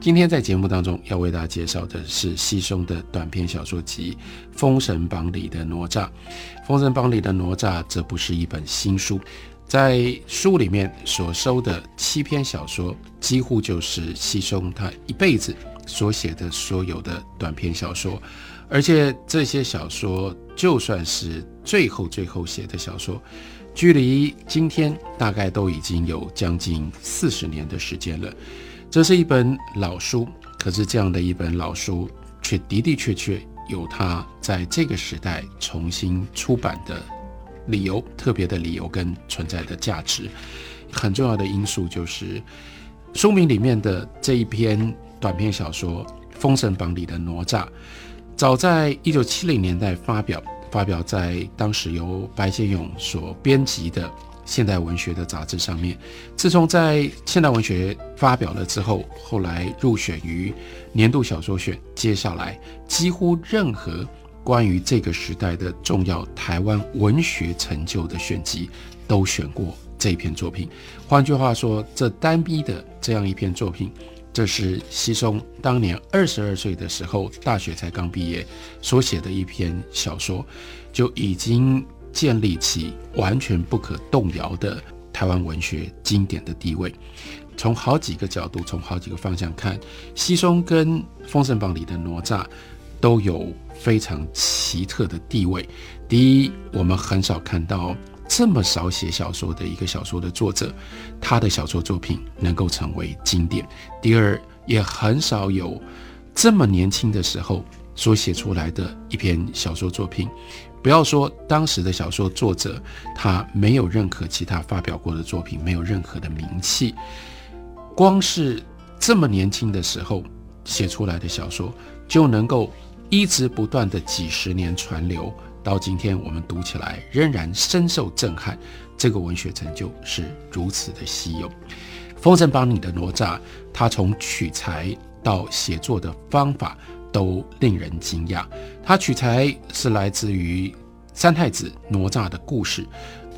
今天在节目当中要为大家介绍的是西松的短篇小说集《封神榜》里的哪吒。《封神榜》里的哪吒，这不是一本新书，在书里面所收的七篇小说，几乎就是西松他一辈子所写的所有的短篇小说。而且这些小说，就算是最后最后写的小说，距离今天大概都已经有将近四十年的时间了。这是一本老书，可是这样的一本老书，却的的确确有它在这个时代重新出版的理由，特别的理由跟存在的价值。很重要的因素就是书名里面的这一篇短篇小说《封神榜》里的哪吒，早在一九七零年代发表，发表在当时由白先勇所编辑的。现代文学的杂志上面，自从在现代文学发表了之后，后来入选于年度小说选，接下来几乎任何关于这个时代的重要台湾文学成就的选集，都选过这篇作品。换句话说，这单逼的这样一篇作品，这是西松当年二十二岁的时候，大学才刚毕业所写的一篇小说，就已经。建立起完全不可动摇的台湾文学经典的地位。从好几个角度，从好几个方向看，西松跟《封神榜》里的哪吒都有非常奇特的地位。第一，我们很少看到这么少写小说的一个小说的作者，他的小说作品能够成为经典。第二，也很少有这么年轻的时候所写出来的一篇小说作品。不要说当时的小说作者，他没有任何其他发表过的作品，没有任何的名气，光是这么年轻的时候写出来的小说，就能够一直不断的几十年传流到今天，我们读起来仍然深受震撼。这个文学成就是如此的稀有。《封神榜》里的哪吒，他从取材到写作的方法。都令人惊讶。他取材是来自于三太子哪吒的故事。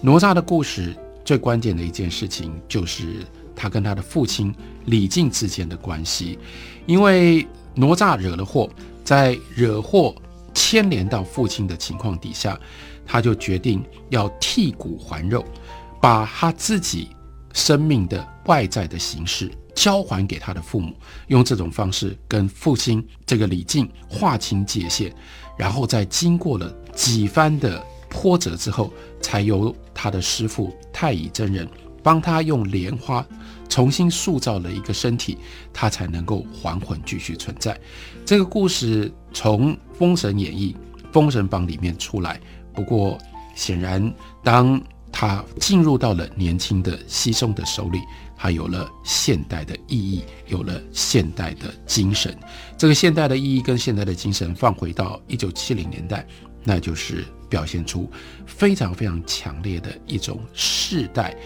哪吒的故事最关键的一件事情，就是他跟他的父亲李靖之间的关系。因为哪吒惹了祸，在惹祸牵连到父亲的情况底下，他就决定要剔骨还肉，把他自己生命的外在的形式。交还给他的父母，用这种方式跟父亲这个李靖划清界限，然后在经过了几番的波折之后，才由他的师傅太乙真人帮他用莲花重新塑造了一个身体，他才能够还魂继续存在。这个故事从《封神演义》《封神榜》里面出来，不过显然当他进入到了年轻的西松的手里。它有了现代的意义，有了现代的精神。这个现代的意义跟现代的精神放回到一九七零年代，那就是表现出非常非常强烈的一种世代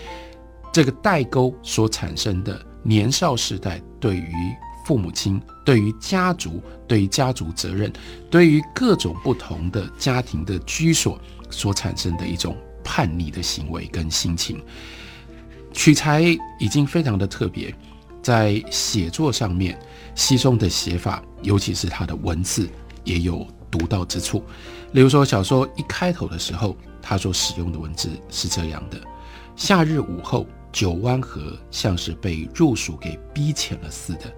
这个代沟所产生的年少时代对于父母亲、对于家族、对于家族责任、对于各种不同的家庭的居所所产生的一种叛逆的行为跟心情。取材已经非常的特别，在写作上面，西松的写法，尤其是他的文字，也有独到之处。例如说，小说一开头的时候，他所使用的文字是这样的：夏日午后，九湾河像是被入暑给逼浅了似的，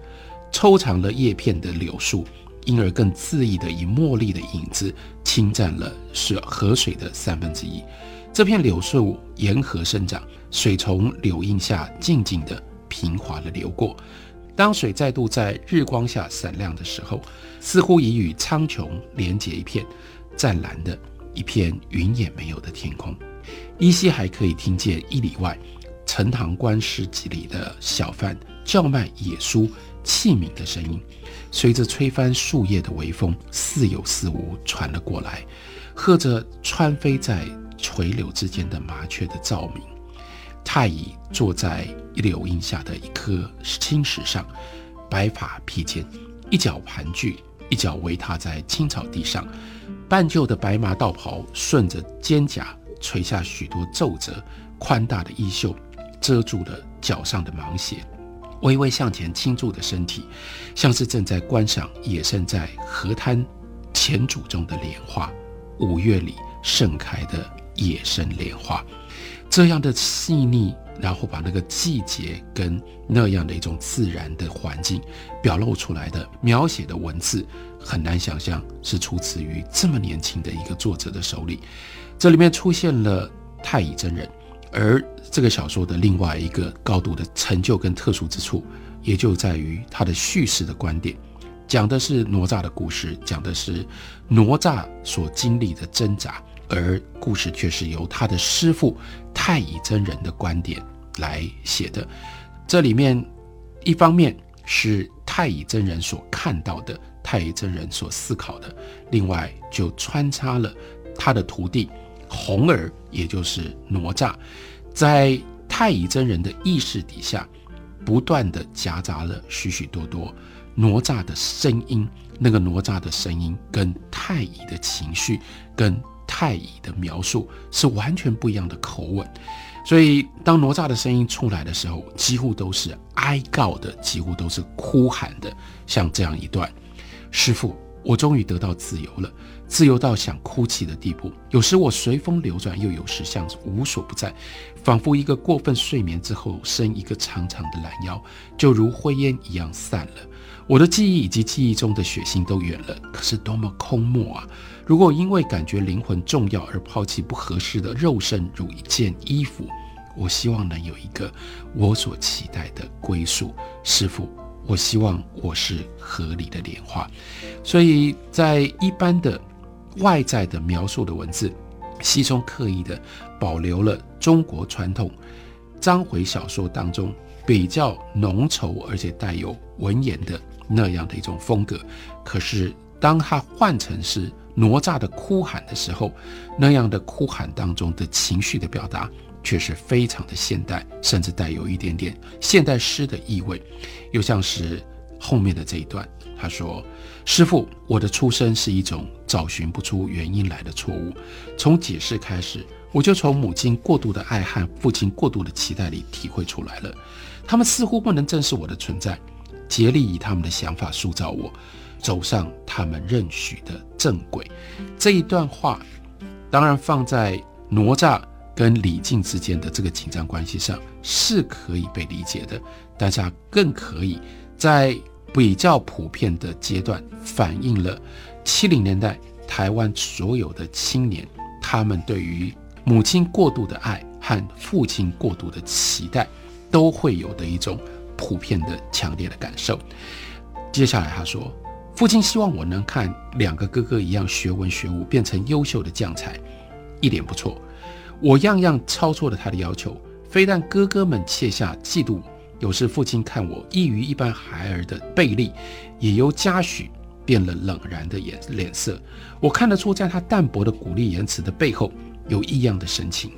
抽长了叶片的柳树，因而更恣意的以茉莉的影子侵占了是河水的三分之一。这片柳树沿河生长。水从柳荫下静静地、平滑地流过。当水再度在日光下闪亮的时候，似乎已与苍穹连结一片湛蓝的一片云也没有的天空。依稀还可以听见一里外陈塘关市集里的小贩叫卖野蔬器皿的声音，随着吹翻树叶的微风，似有似无传了过来，和着穿飞在垂柳之间的麻雀的照鸣。太乙坐在柳荫下的一颗青石上，白发披肩，一脚盘踞，一脚围踏在青草地上。半旧的白麻道袍顺着肩胛垂下许多皱褶，宽大的衣袖遮住了脚上的芒鞋，微微向前倾注的身体，像是正在观赏野生在河滩浅渚中的莲花，五月里盛开的野生莲花。这样的细腻，然后把那个季节跟那样的一种自然的环境表露出来的描写的文字，很难想象是出自于这么年轻的一个作者的手里。这里面出现了太乙真人，而这个小说的另外一个高度的成就跟特殊之处，也就在于它的叙事的观点，讲的是哪吒的故事，讲的是哪吒所经历的挣扎。而故事却是由他的师傅太乙真人的观点来写的。这里面一方面是太乙真人所看到的，太乙真人所思考的；另外就穿插了他的徒弟红儿，也就是哪吒，在太乙真人的意识底下，不断的夹杂了许许多多哪吒的声音。那个哪吒的声音跟太乙的情绪跟。太乙的描述是完全不一样的口吻，所以当哪吒的声音出来的时候，几乎都是哀告的，几乎都是哭喊的。像这样一段：“师傅，我终于得到自由了，自由到想哭泣的地步。有时我随风流转，又有时像无所不在，仿佛一个过分睡眠之后伸一个长长的懒腰，就如灰烟一样散了。我的记忆以及记忆中的血腥都远了，可是多么空漠啊！”如果因为感觉灵魂重要而抛弃不合适的肉身如一件衣服，我希望能有一个我所期待的归宿。师傅，我希望我是合理的莲花。所以在一般的外在的描述的文字，西中刻意的保留了中国传统章回小说当中比较浓稠而且带有文言的那样的一种风格。可是当它换成是哪吒的哭喊的时候，那样的哭喊当中的情绪的表达，却是非常的现代，甚至带有一点点现代诗的意味。又像是后面的这一段，他说：“师傅，我的出生是一种找寻不出原因来的错误。从解释开始，我就从母亲过度的爱和父亲过度的期待里体会出来了。他们似乎不能正视我的存在，竭力以他们的想法塑造我。”走上他们认许的正轨，这一段话当然放在哪吒跟李靖之间的这个紧张关系上是可以被理解的，但是它更可以在比较普遍的阶段反映了七零年代台湾所有的青年他们对于母亲过度的爱和父亲过度的期待都会有的一种普遍的强烈的感受。接下来他说。父亲希望我能看两个哥哥一样学文学武，变成优秀的将才，一点不错。我样样超出了他的要求，非但哥哥们窃下嫉妒，有时父亲看我异于一般孩儿的背力，也由嘉许变了冷然的眼脸色。我看得出，在他淡薄的鼓励言辞的背后，有异样的神情。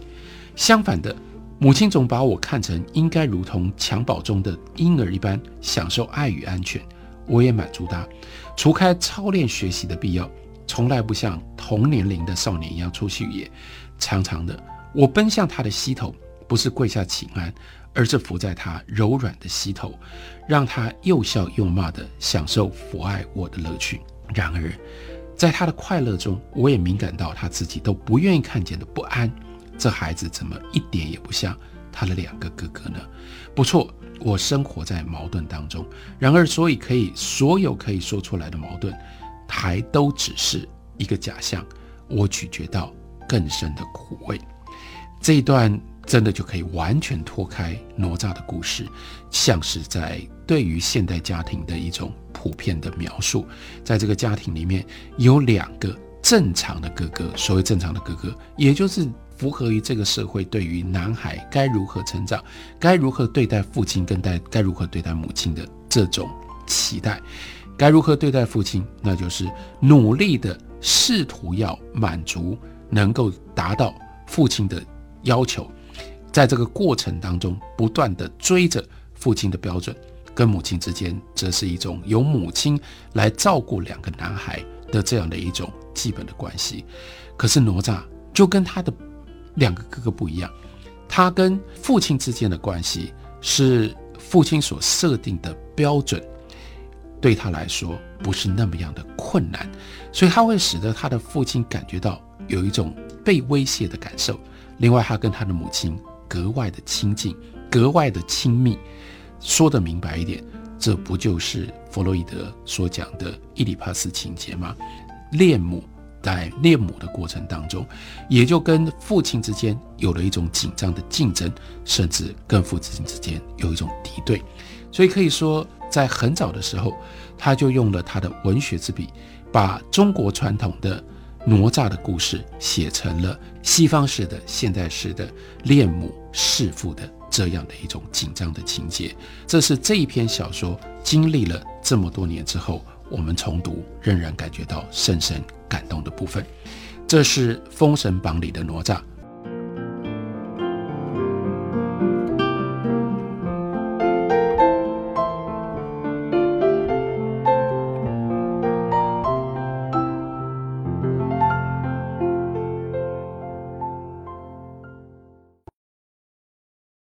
相反的，母亲总把我看成应该如同襁褓中的婴儿一般，享受爱与安全。我也满足他，除开操练学习的必要，从来不像同年龄的少年一样出去野。常常的，我奔向他的膝头，不是跪下请安，而是伏在他柔软的膝头，让他又笑又骂的享受抚爱我的乐趣。然而，在他的快乐中，我也敏感到他自己都不愿意看见的不安。这孩子怎么一点也不像他的两个哥哥呢？不错。我生活在矛盾当中，然而，所以可以所有可以说出来的矛盾，还都只是一个假象。我咀嚼到更深的苦味。这一段真的就可以完全脱开哪吒的故事，像是在对于现代家庭的一种普遍的描述。在这个家庭里面有两个正常的哥哥，所谓正常的哥哥，也就是。符合于这个社会对于男孩该如何成长，该如何对待父亲，跟待该如何对待母亲的这种期待，该如何对待父亲，那就是努力的试图要满足，能够达到父亲的要求，在这个过程当中不断的追着父亲的标准，跟母亲之间则是一种由母亲来照顾两个男孩的这样的一种基本的关系。可是哪吒就跟他的两个哥哥不一样，他跟父亲之间的关系是父亲所设定的标准。对他来说不是那么样的困难，所以他会使得他的父亲感觉到有一种被威胁的感受。另外，他跟他的母亲格外的亲近，格外的亲密。说得明白一点，这不就是弗洛伊德所讲的伊里帕斯情节吗？恋母在恋母的过程当中，也就跟父亲之间有了一种紧张的竞争，甚至跟父亲之间有一种敌对。所以可以说。在很早的时候，他就用了他的文学之笔，把中国传统的哪吒的故事写成了西方式的、现代式的恋母弑父的这样的一种紧张的情节。这是这一篇小说经历了这么多年之后，我们重读仍然感觉到深深感动的部分。这是《封神榜》里的哪吒，